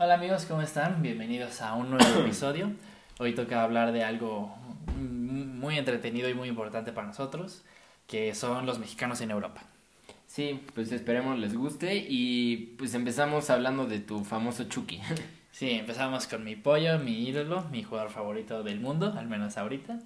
Hola amigos, ¿cómo están? Bienvenidos a un nuevo episodio. Hoy toca hablar de algo muy entretenido y muy importante para nosotros, que son los mexicanos en Europa. Sí, pues esperemos les guste y pues empezamos hablando de tu famoso Chucky. Sí, empezamos con mi pollo, mi ídolo, mi jugador favorito del mundo, al menos ahorita.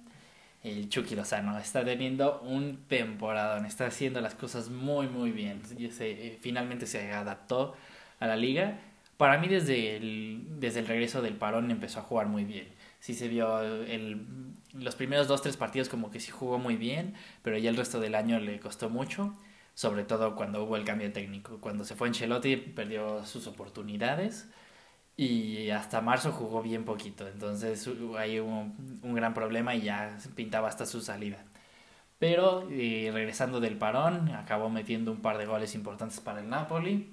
El Chucky Lozano está teniendo un temporadón, está haciendo las cosas muy muy bien. Se, finalmente se adaptó a la liga. Para mí desde el, desde el regreso del parón empezó a jugar muy bien. Sí se vio el, los primeros dos, tres partidos como que sí jugó muy bien, pero ya el resto del año le costó mucho, sobre todo cuando hubo el cambio técnico. Cuando se fue Ancelotti perdió sus oportunidades y hasta marzo jugó bien poquito, entonces hay un, un gran problema y ya pintaba hasta su salida. Pero eh, regresando del parón, acabó metiendo un par de goles importantes para el Napoli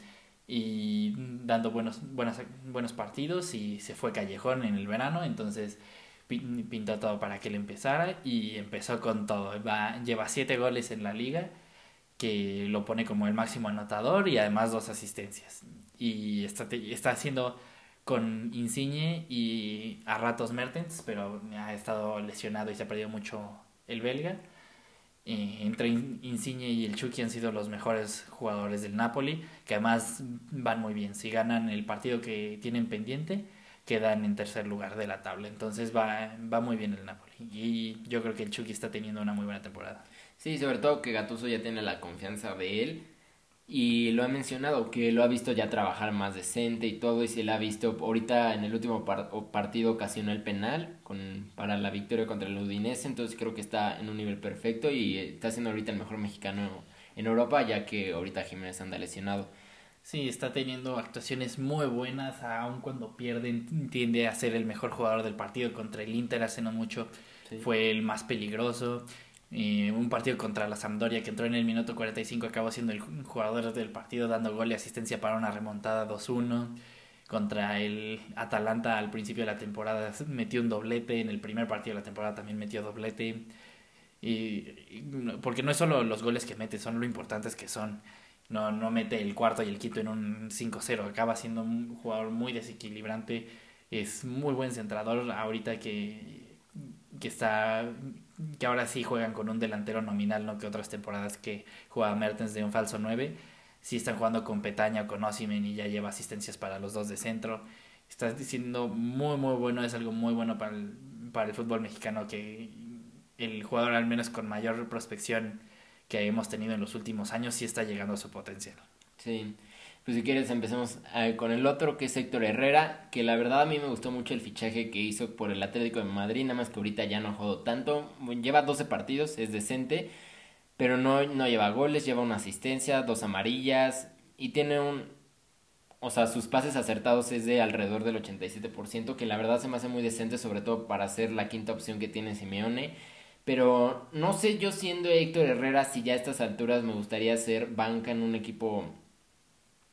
y dando buenos, buenos, buenos partidos y se fue callejón en el verano, entonces pintó todo para que él empezara y empezó con todo. Va, lleva siete goles en la liga, que lo pone como el máximo anotador y además dos asistencias. Y está, está haciendo con Insigne y a ratos Mertens, pero ha estado lesionado y se ha perdido mucho el belga. Eh, entre Insigne y el Chucky han sido los mejores jugadores del Napoli, que además van muy bien. Si ganan el partido que tienen pendiente, quedan en tercer lugar de la tabla. Entonces va, va muy bien el Napoli. Y yo creo que el Chucky está teniendo una muy buena temporada. Sí, sobre todo que Gattuso ya tiene la confianza de él y lo ha mencionado, que lo ha visto ya trabajar más decente y todo, y se le ha visto ahorita en el último partido ocasionó el penal con, para la victoria contra el Udinese, entonces creo que está en un nivel perfecto y está siendo ahorita el mejor mexicano en Europa, ya que ahorita Jiménez anda lesionado. Sí, está teniendo actuaciones muy buenas, aun cuando pierden, tiende a ser el mejor jugador del partido contra el Inter hace no mucho, fue el más peligroso un partido contra la Sampdoria que entró en el minuto 45 acabó siendo el jugador del partido dando gol y asistencia para una remontada 2-1 contra el Atalanta al principio de la temporada. Metió un doblete en el primer partido de la temporada también metió doblete. Y, porque no es solo los goles que mete son lo importantes que son. No, no mete el cuarto y el quinto en un 5-0 acaba siendo un jugador muy desequilibrante. Es muy buen centrador ahorita que que está que ahora sí juegan con un delantero nominal, no que otras temporadas que jugaba Mertens de un falso 9. Sí están jugando con Petaña o con Osimen y ya lleva asistencias para los dos de centro. Estás diciendo muy, muy bueno, es algo muy bueno para el, para el fútbol mexicano que el jugador al menos con mayor prospección que hemos tenido en los últimos años sí está llegando a su potencial. Sí. Pues si quieres empecemos eh, con el otro que es Héctor Herrera, que la verdad a mí me gustó mucho el fichaje que hizo por el Atlético de Madrid, nada más que ahorita ya no jugó tanto, lleva 12 partidos, es decente, pero no, no lleva goles, lleva una asistencia, dos amarillas y tiene un... O sea, sus pases acertados es de alrededor del 87%, que la verdad se me hace muy decente, sobre todo para ser la quinta opción que tiene Simeone. Pero no sé yo siendo Héctor Herrera si ya a estas alturas me gustaría ser banca en un equipo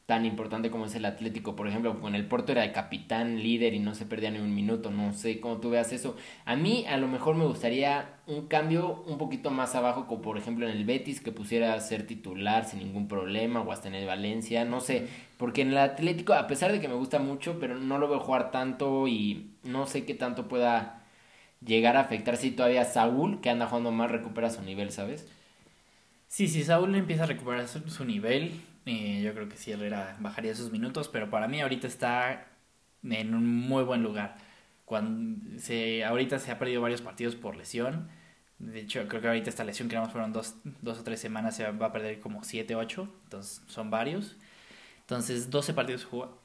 tan importante como es el Atlético, por ejemplo, con el Porto era el capitán, líder y no se perdía ni un minuto, no sé cómo tú veas eso. A mí a lo mejor me gustaría un cambio un poquito más abajo, como por ejemplo en el Betis, que pusiera a ser titular sin ningún problema, o hasta en el Valencia, no sé, porque en el Atlético, a pesar de que me gusta mucho, pero no lo veo jugar tanto y no sé qué tanto pueda llegar a afectar si todavía Saúl, que anda jugando más, recupera su nivel, ¿sabes? Sí, sí, Saúl empieza a recuperar su nivel, yo creo que sí Herrera bajaría sus minutos, pero para mí ahorita está en un muy buen lugar. Cuando se, ahorita se ha perdido varios partidos por lesión. De hecho, creo que ahorita esta lesión que nada fueron dos, dos o tres semanas se va a perder como 7, 8. Entonces son varios. Entonces 12 partidos jugó.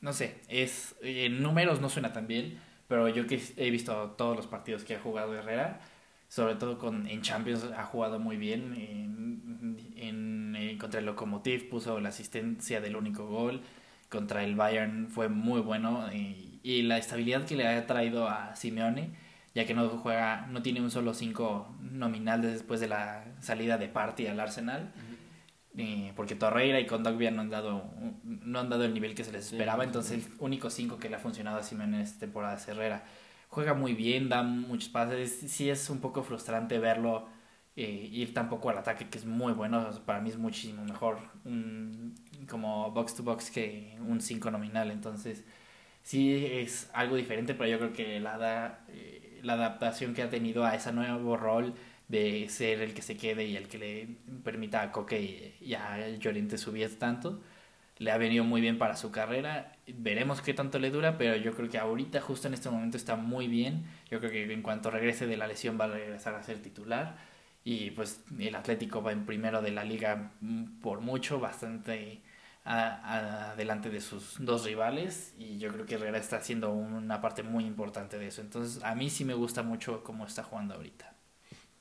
No sé, es en números no suena tan bien, pero yo que he visto todos los partidos que ha jugado Herrera, sobre todo con, en Champions ha jugado muy bien. En, eh, contra el Lokomotiv puso la asistencia del único gol. Contra el Bayern fue muy bueno. Y, la estabilidad que le ha traído a Simeone, ya que no juega, no tiene un solo 5 nominal después de la salida de Party al Arsenal. Eh, porque Torreira y Kondogbia no han dado no han dado el nivel que se les esperaba. entonces el único 5 que le ha funcionado a Simeone en esta temporada es Herrera juega muy bien, da muchos pases. Sí es un poco frustrante verlo eh, ir tan poco al ataque, que es muy bueno. Para mí es muchísimo mejor un como box to box que un 5 nominal. Entonces, sí es algo diferente, pero yo creo que la, eh, la adaptación que ha tenido a ese nuevo rol de ser el que se quede y el que le permita a Coque y, a Llorente subir tanto, le ha venido muy bien para su carrera. Veremos qué tanto le dura, pero yo creo que ahorita, justo en este momento, está muy bien. Yo creo que en cuanto regrese de la lesión va a regresar a ser titular. Y pues el Atlético va en primero de la liga por mucho, bastante adelante de sus dos rivales. Y yo creo que Herrera está haciendo una parte muy importante de eso. Entonces a mí sí me gusta mucho cómo está jugando ahorita.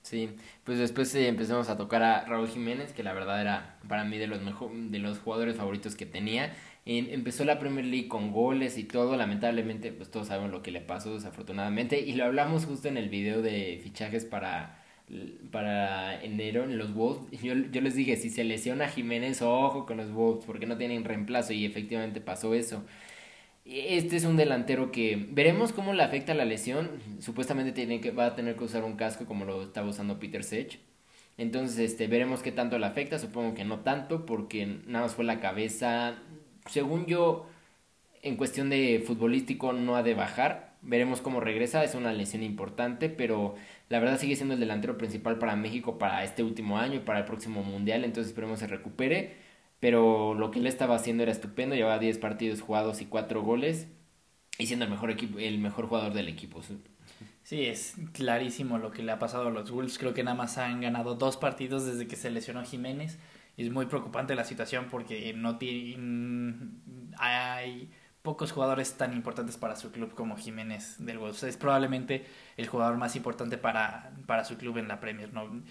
Sí, pues después eh, empezamos a tocar a Raúl Jiménez, que la verdad era para mí de los mejor, de los jugadores favoritos que tenía. empezó la Premier League con goles y todo, lamentablemente pues todos sabemos lo que le pasó desafortunadamente y lo hablamos justo en el video de fichajes para, para enero en los Wolves. Yo, yo les dije, si se lesiona Jiménez, ojo con los Wolves porque no tienen reemplazo y efectivamente pasó eso. Este es un delantero que veremos cómo le afecta la lesión. Supuestamente tiene que, va a tener que usar un casco como lo estaba usando Peter Sech. Entonces, este, veremos qué tanto le afecta. Supongo que no tanto, porque nada más fue la cabeza. Según yo, en cuestión de futbolístico, no ha de bajar. Veremos cómo regresa. Es una lesión importante, pero la verdad sigue siendo el delantero principal para México para este último año y para el próximo mundial. Entonces, esperemos se recupere pero lo que él estaba haciendo era estupendo, llevaba 10 partidos jugados y 4 goles y siendo el mejor equipo, el mejor jugador del equipo. Sí, es clarísimo lo que le ha pasado a los Wolves. Creo que nada más han ganado dos partidos desde que se lesionó Jiménez. Es muy preocupante la situación porque no tiene, hay pocos jugadores tan importantes para su club como Jiménez del Wolves. Es probablemente el jugador más importante para, para su club en la Premier. ¿no?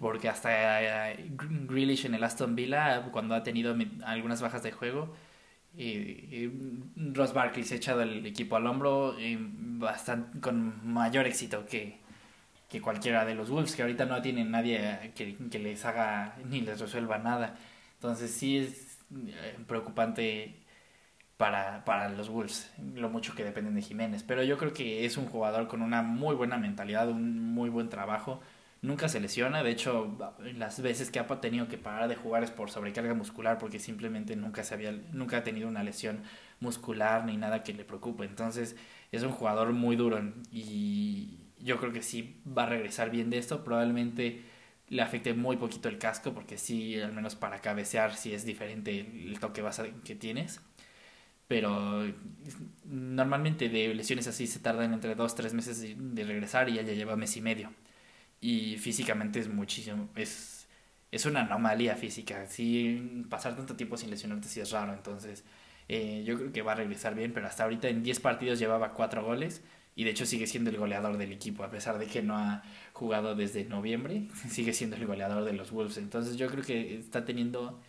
Porque hasta eh, Grealish en el Aston Villa, cuando ha tenido algunas bajas de juego, y, Ross Barkley se ha echado el equipo al hombro bastante, con mayor éxito que, que cualquiera de los Wolves, que ahorita no tienen nadie que, que les haga ni les resuelva nada. Entonces sí es eh, preocupante para, para los Wolves, lo mucho que dependen de Jiménez. Pero yo creo que es un jugador con una muy buena mentalidad, un muy buen trabajo nunca se lesiona. De hecho, las veces que ha tenido que parar de jugar es por sobrecarga muscular porque simplemente nunca, se había, nunca ha tenido una lesión muscular ni nada que le preocupe. Entonces, es un jugador muy duro y yo creo que sí va a regresar bien de esto. Probablemente le afecte muy poquito el casco porque sí, al menos para cabecear, sí es diferente el toque base que tienes. Pero normalmente de lesiones así se tardan entre 2-3 meses de regresar y ya lleva mes y medio y físicamente es muchísimo, es, es una anomalía física, sí, pasar tanto tiempo sin lesionarte sí es raro, entonces eh, yo creo que va a regresar bien, pero hasta ahorita en 10 partidos llevaba 4 goles y de hecho sigue siendo el goleador del equipo, a pesar de que no ha jugado desde noviembre, sigue siendo el goleador de los Wolves, entonces yo creo que está teniendo...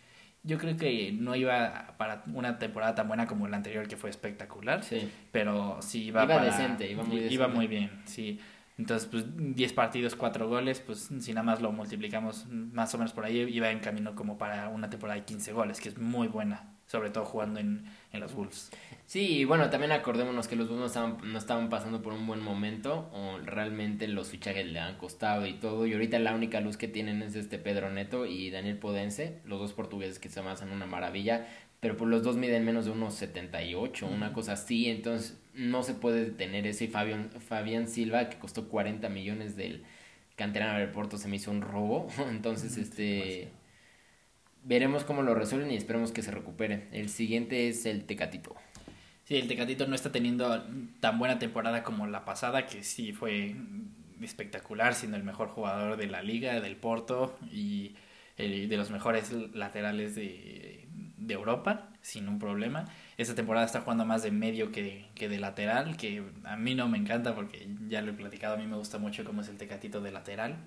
Yo creo que no iba para una temporada tan buena como la anterior, que fue espectacular. Sí. Pero sí iba, iba decente, iba muy Iba muy bien, sí. Entonces, pues 10 partidos, 4 goles, pues si nada más lo multiplicamos más o menos por ahí, iba en camino como para una temporada de 15 goles, que es muy buena, sobre todo jugando en, en los Wolves. Sí, bueno, también acordémonos que los Wolves no estaban, no estaban pasando por un buen momento, o realmente los fichajes le han costado y todo, y ahorita la única luz que tienen es este Pedro Neto y Daniel Podense, los dos portugueses que se hacen una maravilla, pero pues los dos miden menos de unos 78, una cosa así, entonces no se puede detener ese Fabián, Fabián Silva que costó 40 millones del canterano del Porto se me hizo un robo, entonces este veremos cómo lo resuelven y esperemos que se recupere. El siguiente es el Tecatito. Sí, el Tecatito no está teniendo tan buena temporada como la pasada, que sí fue espectacular, siendo el mejor jugador de la liga, del Porto y de los mejores laterales de, Europa sin un problema. Esta temporada está jugando más de medio que, que de lateral, que a mí no me encanta porque ya lo he platicado, a mí me gusta mucho cómo es el tecatito de lateral.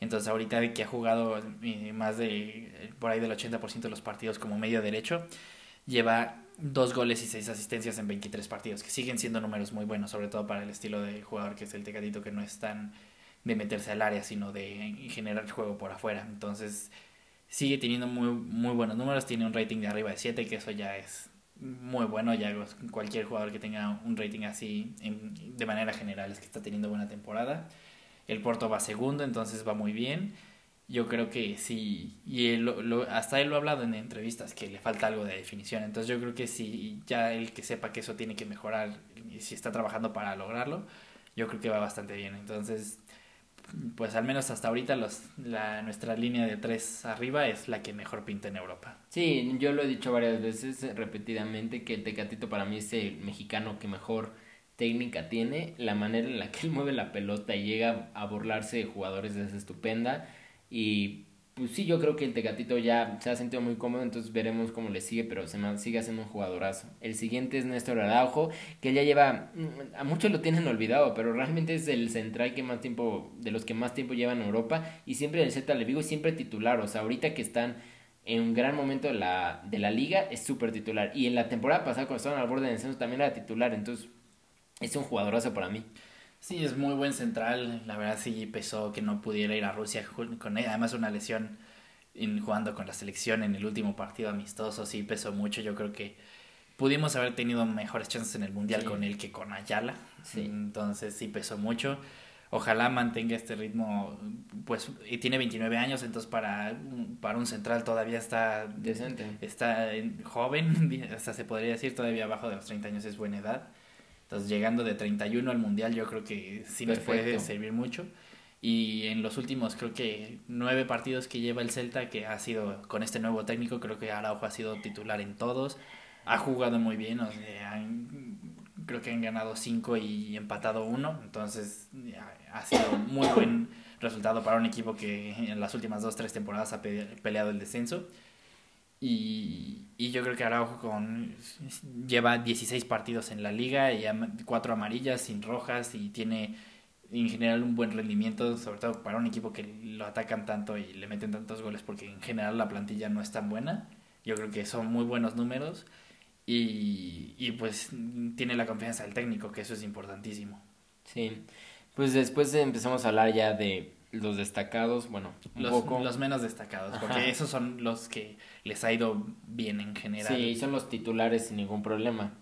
Entonces ahorita que ha jugado eh, más de por ahí del 80% de los partidos como medio derecho, lleva dos goles y seis asistencias en 23 partidos, que siguen siendo números muy buenos, sobre todo para el estilo de jugador que es el tecatito, que no es tan de meterse al área, sino de generar juego por afuera. Entonces sigue teniendo muy, muy buenos números, tiene un rating de arriba de 7, que eso ya es muy bueno, ya cualquier jugador que tenga un rating así de manera general es que está teniendo buena temporada. El Porto va segundo, entonces va muy bien. yo creo que sí, y él, lo, hasta él lo ha hablado en entrevistas, que le falta algo de definición, entonces yo creo que si ya el que sepa que eso tiene que mejorar, y si está trabajando para lograrlo, yo creo que va bastante bien, entonces pues al menos hasta ahorita los, la, nuestra línea de tres arriba es la que mejor pinta en Europa. Sí, yo lo he dicho varias veces repetidamente que el Tecatito para mí es el mexicano que mejor técnica tiene, la manera en la que él mueve la pelota y llega a burlarse de jugadores es estupenda y pues sí, yo creo que el Tecatito ya se ha sentido muy cómodo, entonces veremos cómo le sigue, pero se sigue siendo un jugadorazo. El siguiente es Néstor Araujo, que ya lleva, mm, a muchos lo tienen olvidado, pero realmente es el central que más tiempo, de los que más tiempo llevan en Europa, y siempre el Z le Vigo, siempre titular, o sea, ahorita que están en un gran momento de la, de la liga, es súper titular, y en la temporada pasada cuando estaban al borde de descenso también era titular, entonces es un jugadorazo para mí. Sí, es muy buen central. La verdad sí pesó que no pudiera ir a Rusia con él. Además una lesión en, jugando con la selección en el último partido amistoso sí pesó mucho. Yo creo que pudimos haber tenido mejores chances en el Mundial con él que con Ayala. Entonces sí pesó mucho. Ojalá mantenga este ritmo, pues y tiene 29 años, entonces para, para un central todavía está decente. Está joven, hasta se podría decir, todavía abajo de los 30 años es buena edad. Entonces, llegando de 31 al Mundial, yo creo que sí nos puede servir mucho. Y en los últimos, creo que nueve partidos que lleva el Celta, que ha sido con este nuevo técnico, creo que Araujo ha sido titular en todos. Ha jugado muy bien, o sea, creo que han ganado cinco y empatado uno. Entonces, ha sido muy buen resultado para un equipo que en las últimas dos, tres temporadas ha peleado el descenso. Y, y yo creo que Araujo con, lleva 16 partidos en la liga y cuatro amarillas sin rojas y tiene en general un buen rendimiento, sobre todo para un equipo que lo atacan tanto y le meten tantos goles porque en general la plantilla no es tan buena. Yo creo que son muy buenos números y, y pues tiene la confianza del técnico, que eso es importantísimo. Sí, pues después empezamos a hablar ya de los destacados, bueno, un los, poco. los menos destacados, porque esos son los que les ha ido bien en general. Sí, son los titulares sin ningún problema.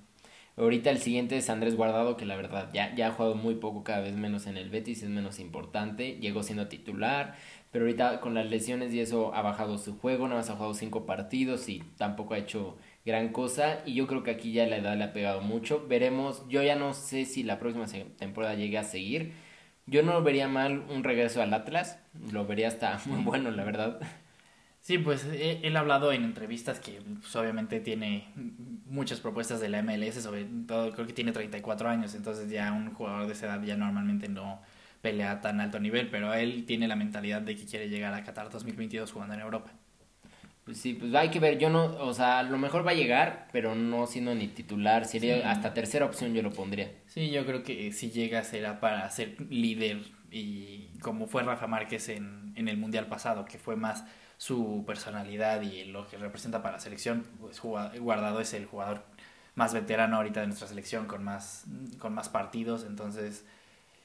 Ahorita el siguiente es Andrés Guardado, que la verdad ya, ya ha jugado muy poco, cada vez menos en el Betis, es menos importante, llegó siendo titular, pero ahorita con las lesiones y eso ha bajado su juego, nada más ha jugado cinco partidos y tampoco ha hecho gran cosa, y yo creo que aquí ya la edad le ha pegado mucho, veremos, yo ya no sé si la próxima temporada llegue a seguir, yo no vería mal un regreso al Atlas, lo vería hasta muy bueno, la verdad. Sí, pues él ha hablado en entrevistas que pues, obviamente tiene muchas propuestas de la MLS, sobre todo creo que tiene 34 años, entonces ya un jugador de esa edad ya normalmente no pelea tan alto nivel, pero él tiene la mentalidad de que quiere llegar a Qatar 2022 jugando en Europa. Pues sí, pues hay que ver, yo no, o sea, a lo mejor va a llegar, pero no siendo ni titular, sería hasta tercera opción yo lo pondría. Sí, yo creo que si llega será para ser líder y como fue Rafa Márquez en, en el Mundial pasado, que fue más su personalidad y lo que representa para la selección, pues Guardado es el jugador más veterano ahorita de nuestra selección con más, con más partidos, entonces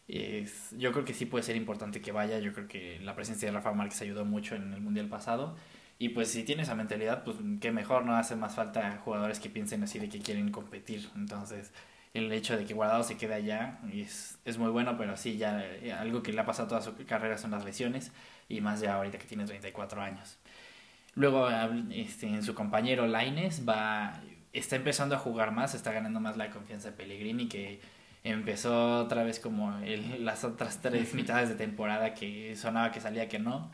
es, yo creo que sí puede ser importante que vaya, yo creo que la presencia de Rafa Márquez ayudó mucho en el Mundial pasado y pues si tiene esa mentalidad, pues qué mejor, ¿no? Hace más falta jugadores que piensen así de que quieren competir. Entonces, el hecho de que Guardado se quede allá es, es muy bueno, pero sí, ya eh, algo que le ha pasado toda su carrera son las lesiones y más ya ahorita que tiene 34 años. Luego, este, en su compañero Laines va, está empezando a jugar más, está ganando más la confianza de Pellegrini, que empezó otra vez como el, las otras tres mitades de temporada que sonaba que salía que no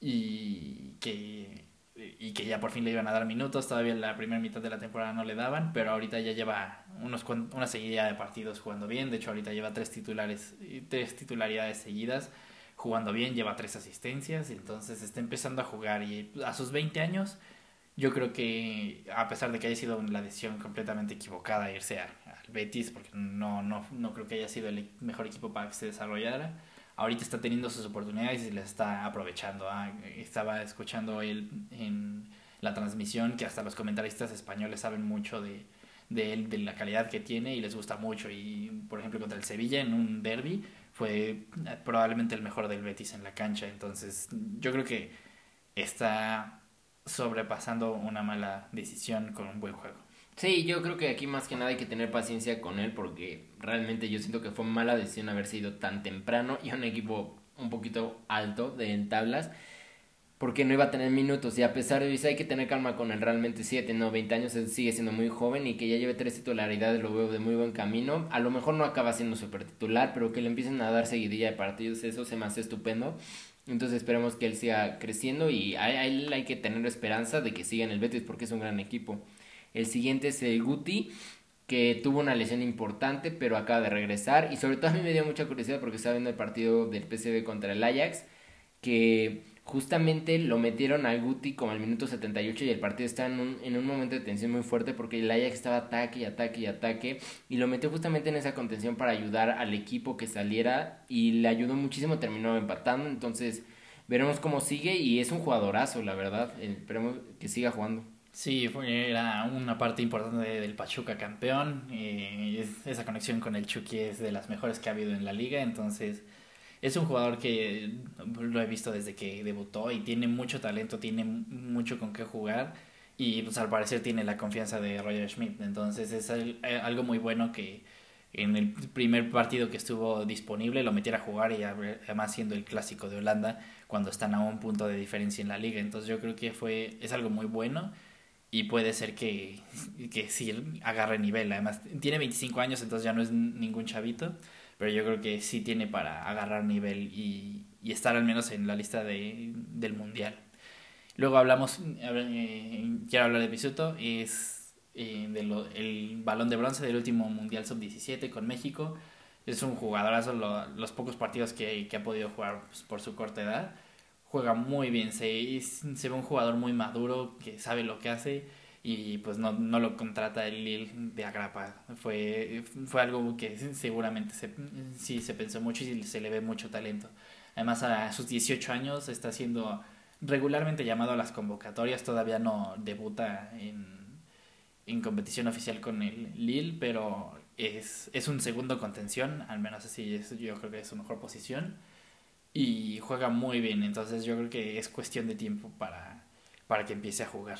y que, y que ya por fin le iban a dar minutos. Todavía en la primera mitad de la temporada no le daban, pero ahorita ya lleva unos, una seguidilla de partidos jugando bien. De hecho, ahorita lleva tres, titulares, tres titularidades seguidas jugando bien, lleva tres asistencias, entonces está empezando a jugar y a sus 20 años yo creo que a pesar de que haya sido la decisión completamente equivocada irse al Betis, porque no, no, no creo que haya sido el mejor equipo para que se desarrollara, ahorita está teniendo sus oportunidades y las está aprovechando. ¿ah? Estaba escuchando él en la transmisión que hasta los comentaristas españoles saben mucho de, de él, de la calidad que tiene y les gusta mucho. Y por ejemplo contra el Sevilla en un derby fue probablemente el mejor del Betis en la cancha. Entonces yo creo que está sobrepasando una mala decisión con un buen juego. Sí, yo creo que aquí más que nada hay que tener paciencia con él porque realmente yo siento que fue mala decisión haber sido tan temprano y un equipo un poquito alto de en tablas. porque no iba a tener minutos y a pesar de eso hay que tener calma con él, realmente sigue no 20 años, él sigue siendo muy joven y que ya lleve tres titularidades lo veo de muy buen camino, a lo mejor no acaba siendo super titular, pero que le empiecen a dar seguidilla de partidos, eso se me hace estupendo. Entonces esperemos que él siga creciendo y a él hay que tener esperanza de que siga en el Betis porque es un gran equipo. El siguiente es el Guti, que tuvo una lesión importante pero acaba de regresar. Y sobre todo a mí me dio mucha curiosidad porque estaba viendo el partido del PSV contra el Ajax que justamente lo metieron al Guti como al minuto 78 y el partido estaba en un, en un momento de tensión muy fuerte porque el Ajax estaba ataque y ataque y ataque y lo metió justamente en esa contención para ayudar al equipo que saliera y le ayudó muchísimo, terminó empatando, entonces veremos cómo sigue y es un jugadorazo, la verdad, eh, esperemos que siga jugando. Sí, fue, era una parte importante del Pachuca campeón. Eh, esa conexión con el Chucky es de las mejores que ha habido en la liga, entonces es un jugador que lo he visto desde que debutó y tiene mucho talento, tiene mucho con qué jugar y pues al parecer tiene la confianza de Roger Schmidt. Entonces es eh, algo muy bueno que en el primer partido que estuvo disponible lo metiera a jugar y además siendo el clásico de Holanda cuando están a un punto de diferencia en la liga. Entonces yo creo que fue es algo muy bueno y puede ser que, que sí agarre nivel. Además tiene 25 años, entonces ya no es ningún chavito pero yo creo que sí tiene para agarrar nivel y, y estar al menos en la lista de, del mundial. Luego hablamos, eh, quiero hablar de Pisuto, es eh, de el balón de bronce del último mundial sub-17 con México. Es un jugadorazo, los pocos partidos que, que ha podido jugar pues, por su corta edad. Juega muy bien, se, se ve un jugador muy maduro que sabe lo que hace y pues no, no lo contrata el Lille de Agrapa. Fue, fue algo que seguramente se, sí se pensó mucho y se le ve mucho talento. Además a sus 18 años está siendo regularmente llamado a las convocatorias, todavía no debuta en, en competición oficial con el Lille, pero es, es un segundo contención, al menos así es, yo creo que es su mejor posición y juega muy bien, entonces yo creo que es cuestión de tiempo para, para que empiece a jugar.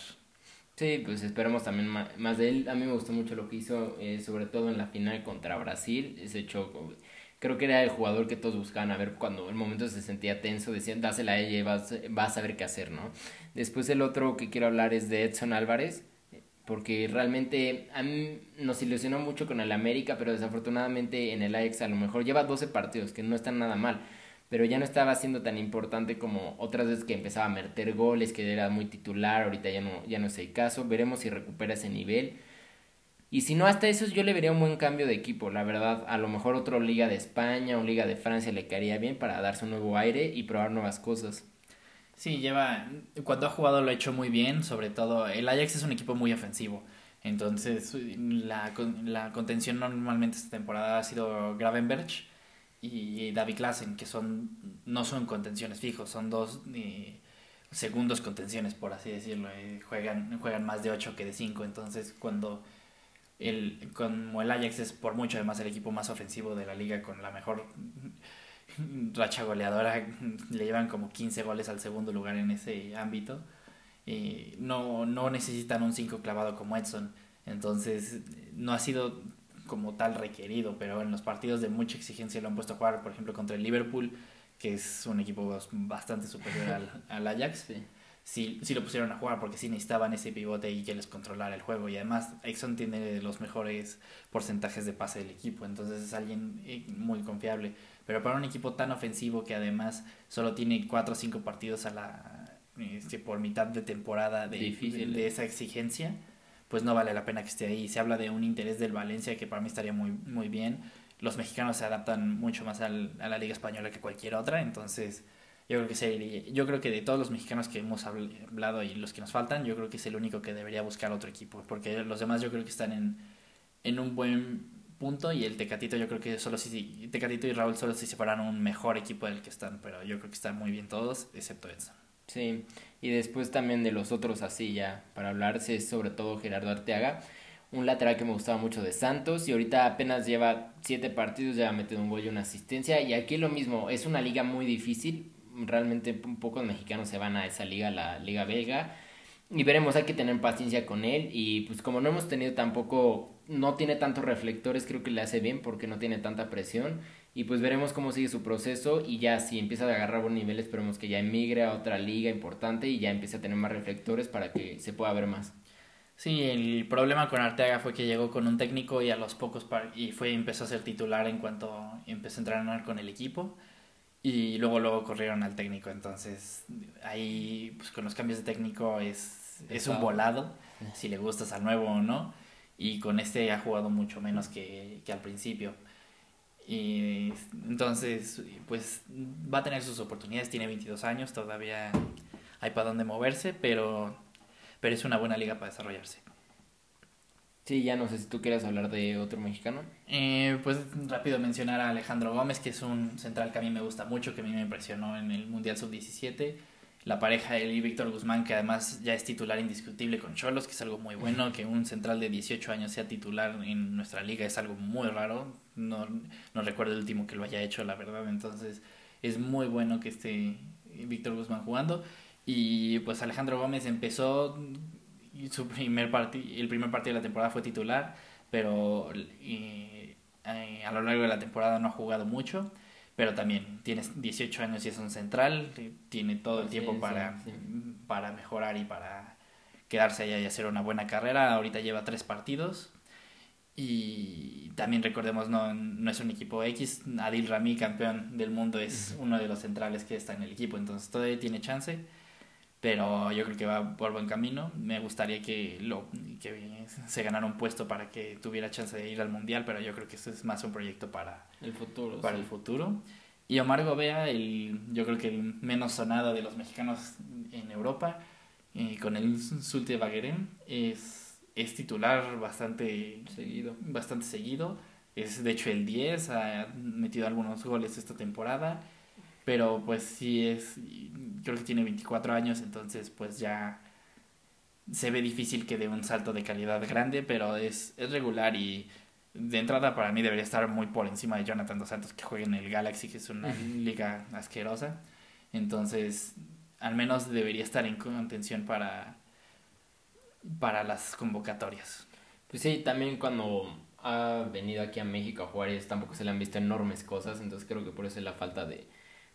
Sí, pues esperemos también más de él. A mí me gustó mucho lo que hizo, eh, sobre todo en la final contra Brasil. Ese choco, creo que era el jugador que todos buscaban a ver cuando el momento se sentía tenso, decían, dásela a ella y vas, vas a saber qué hacer, ¿no? Después el otro que quiero hablar es de Edson Álvarez, porque realmente a mí nos ilusionó mucho con el América, pero desafortunadamente en el Ajax a lo mejor lleva 12 partidos, que no están nada mal pero ya no estaba siendo tan importante como otras veces que empezaba a meter goles, que era muy titular, ahorita ya no, ya no es el caso, veremos si recupera ese nivel. Y si no, hasta eso yo le vería un buen cambio de equipo, la verdad, a lo mejor otra liga de España o liga de Francia le caería bien para darse un nuevo aire y probar nuevas cosas. Sí, lleva, cuando ha jugado lo ha hecho muy bien, sobre todo el Ajax es un equipo muy ofensivo. Entonces, la, la contención normalmente esta temporada ha sido Gravenberg y David Klassen, que son no son contenciones fijos, son dos eh, segundos contenciones, por así decirlo. Eh, juegan, juegan más de 8 que de 5, entonces cuando el, como el Ajax es por mucho además el equipo más ofensivo de la liga con la mejor racha goleadora, le llevan como 15 goles al segundo lugar en ese ámbito. y no, no necesitan un 5 clavado como Edson. Entonces, no ha sido como tal requerido, pero en los partidos de mucha exigencia lo han puesto a jugar, por ejemplo, contra el Liverpool, que es un equipo bastante superior al, al Ajax. Sí. sí. lo pusieron a jugar porque sí necesitaban ese pivote y que les controlara el juego. Y además, Exxon tiene los mejores porcentajes de pase del equipo, entonces es alguien eh, muy confiable. Pero para un equipo tan ofensivo que además solo tiene 4 o 5 partidos a la, este, por mitad de temporada de, Difícil, de esa exigencia, pues no vale la pena que esté ahí. Se habla de un interés del Valencia que para mí estaría muy, muy bien. Los mexicanos se adaptan mucho más al, a la liga española que cualquier otra, entonces yo creo que sería, yo creo que de todos los mexicanos que hemos hablado y los que nos faltan, yo creo que es el único que debería buscar otro equipo, porque los demás yo creo que están en, en un buen punto y el Tecatito yo creo que solo si Tecatito y Raúl solo si se fueran un mejor equipo del que están, pero yo creo que están muy bien todos, excepto Edson. Sí, y después también de los otros así ya, para hablarse es sobre todo Gerardo Arteaga, un lateral que me gustaba mucho de Santos y ahorita apenas lleva siete partidos, ya ha metido un gol y una asistencia y aquí lo mismo, es una liga muy difícil, realmente pocos mexicanos se van a esa liga, la liga belga, y veremos, hay que tener paciencia con él y pues como no hemos tenido tampoco, no tiene tantos reflectores, creo que le hace bien porque no tiene tanta presión Y pues veremos cómo sigue su proceso y ya si empieza a agarrar buen nivel, esperemos que ya emigre a otra liga importante y ya empiece a tener más reflectores para que se pueda ver más. Sí, el problema con Arteaga fue que llegó con un técnico y a los pocos y fue empezó a ser titular en cuanto empezó a entrenar con el equipo y luego luego corrieron al técnico, entonces ahí pues con los cambios de técnico es, es un volado si le gustas al nuevo o no y con este ha jugado mucho menos que, que al principio. Y entonces, pues va a tener sus oportunidades, tiene 22 años, todavía hay para dónde moverse, pero, pero es una buena liga para desarrollarse. Sí, ya no sé si tú quieres hablar de otro mexicano. Eh, pues rápido mencionar a Alejandro Gómez, que es un central que a mí me gusta mucho, que a mí me impresionó en el Mundial Sub-17 la pareja él y Víctor Guzmán, que además ya es titular indiscutible con Cholos, que es algo muy bueno, que un central de 18 años sea titular en nuestra liga es algo muy raro, no, no recuerdo el último que lo haya hecho, la verdad, entonces es muy bueno que esté Víctor Guzmán jugando. Y pues Alejandro Gómez empezó su primer el primer partido de la temporada fue titular, pero eh, a lo largo de la temporada no ha jugado mucho. Pero también tienes 18 años y es un central, tiene todo el tiempo para, para mejorar y para quedarse allá y hacer una buena carrera. Ahorita lleva tres partidos y también recordemos, no, no es un equipo X, Adil Rami, campeón del mundo, es uno de los centrales que está en el equipo, entonces todavía tiene chance, pero yo creo que va por buen camino. Me gustaría que, lo, que se ganara un puesto para que tuviera chance de ir al Mundial, pero yo creo que esto es más un proyecto para el futuro. Para el futuro. Y Omar Gobea, el, yo creo que el menos sonado de los mexicanos en Europa, eh, con el Sulte Baguerén, es, es titular bastante seguido. bastante seguido. Es de hecho el 10, ha metido algunos goles esta temporada. Pero pues sí es, creo que tiene 24 años, entonces pues ya se ve difícil que dé un salto de calidad grande, pero es, es regular y de entrada para mí debería estar muy por encima de Jonathan Dos Santos que juega en el Galaxy, que es una liga asquerosa. Entonces, al menos debería estar en contención para, para las convocatorias. Pues sí, también cuando ha venido aquí a México a jugar tampoco se le han visto enormes cosas, entonces creo que por eso es la falta de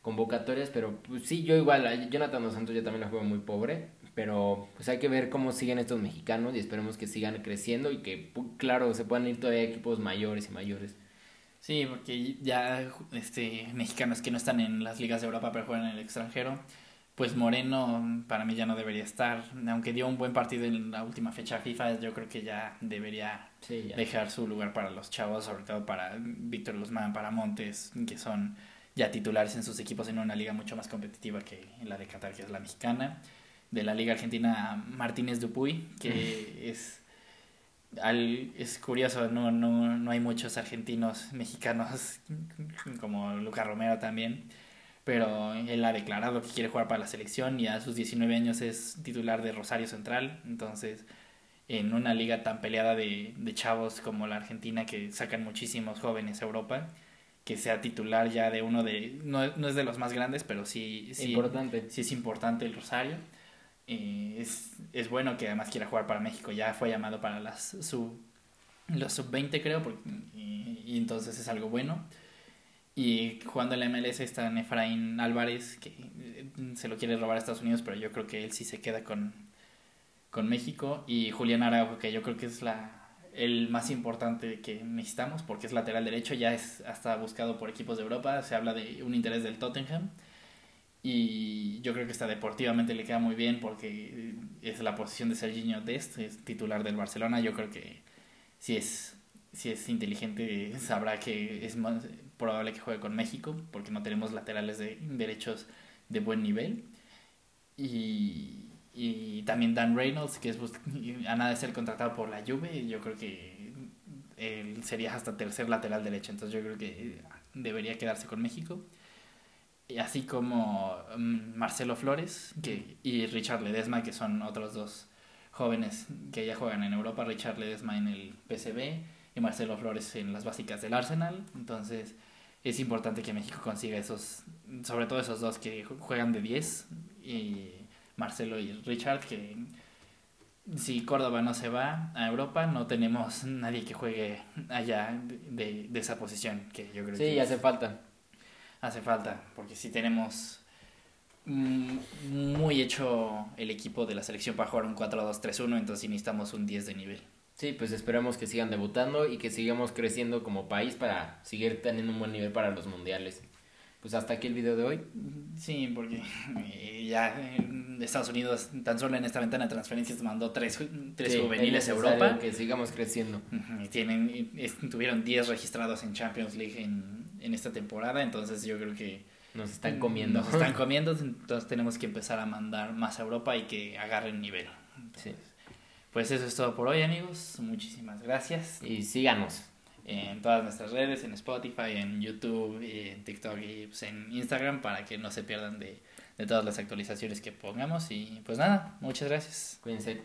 convocatorias, pero pues sí, yo igual, Jonathan Dos Santos ya también la juego muy pobre, pero pues hay que ver cómo siguen estos mexicanos y esperemos que sigan creciendo y que, claro, se puedan ir todavía a equipos mayores y mayores. Sí, porque ya este mexicanos que no están en las ligas de Europa pero juegan en el extranjero, pues Moreno para mí ya no debería estar, aunque dio un buen partido en la última fecha FIFA, yo creo que ya debería dejar su lugar para los chavos, sobre todo para Víctor Guzmán, para Montes, que son ya titulares en sus equipos en una liga mucho más competitiva que la de Qatar, que es la mexicana. De la Liga Argentina Martínez Dupuy, que es, al, es curioso, no, no, no hay muchos argentinos mexicanos como Lucas Romero también, pero él ha declarado que quiere jugar para la selección y a sus 19 años es titular de Rosario Central, entonces en una liga tan peleada de, de chavos como la Argentina que sacan muchísimos jóvenes a Europa, que sea titular ya de uno de, no, no es de los más grandes, pero sí, sí, importante. sí es importante el Rosario es, es bueno que además quiera jugar para México. Ya fue llamado para las sub, los sub-20 creo, y, entonces es algo bueno. Y jugando en la MLS está Efraín Álvarez, que eh, se lo quiere robar a Estados Unidos, pero yo creo que él sí se queda con, con México. Y Julián Araujo, que yo creo que es la el más importante que necesitamos, porque es lateral derecho, ya es hasta buscado por equipos de Europa. Se habla de un interés del Tottenham y yo creo que está deportivamente le queda muy bien porque es la posición de Serginho Dest, es titular del Barcelona. Yo creo que si es, si es inteligente sabrá que es más probable que juegue con México porque no tenemos laterales de derechos de buen nivel. Y, y también Dan Reynolds, que es a nada de ser contratado por la Juve, yo creo que él sería hasta tercer lateral derecho, entonces yo creo que debería quedarse con México así como mm, Marcelo Flores que, y Richard Ledesma, que son otros dos jóvenes que ya juegan en Europa, Richard Ledesma en el PCB y Marcelo Flores en las básicas del Arsenal. Entonces es importante que México consiga esos, sobre todo esos dos que juegan de 10, y Marcelo y Richard, que si Córdoba no se va a Europa, no tenemos nadie que juegue allá de, de esa posición, que yo creo Sí, que hace falta. hace falta, porque si tenemos mm, muy hecho el equipo de la selección para jugar un 4-2-3-1, entonces necesitamos un 10 de nivel. Sí, pues esperemos que sigan debutando y que sigamos creciendo como país para seguir teniendo un buen nivel para los mundiales. Pues hasta aquí el video de hoy. Sí, porque ya Estados Unidos, tan solo en esta ventana de transferencias, mandó tres, tres Sí, juveniles es a Europa. Que sigamos creciendo. Y tienen, tuvieron 10 registrados en Champions League en, en esta temporada, entonces yo creo que Nos están comiendo. Nos están comiendo, entonces tenemos que empezar a mandar más a Europa y que agarren nivel. Sí. Pues eso es todo por hoy, amigos. Muchísimas gracias. Y síganos. En todas nuestras redes, en Spotify, en YouTube, en TikTok y pues, en Instagram para que no se pierdan de, de todas las actualizaciones que pongamos. Y pues nada, muchas gracias. Cuídense.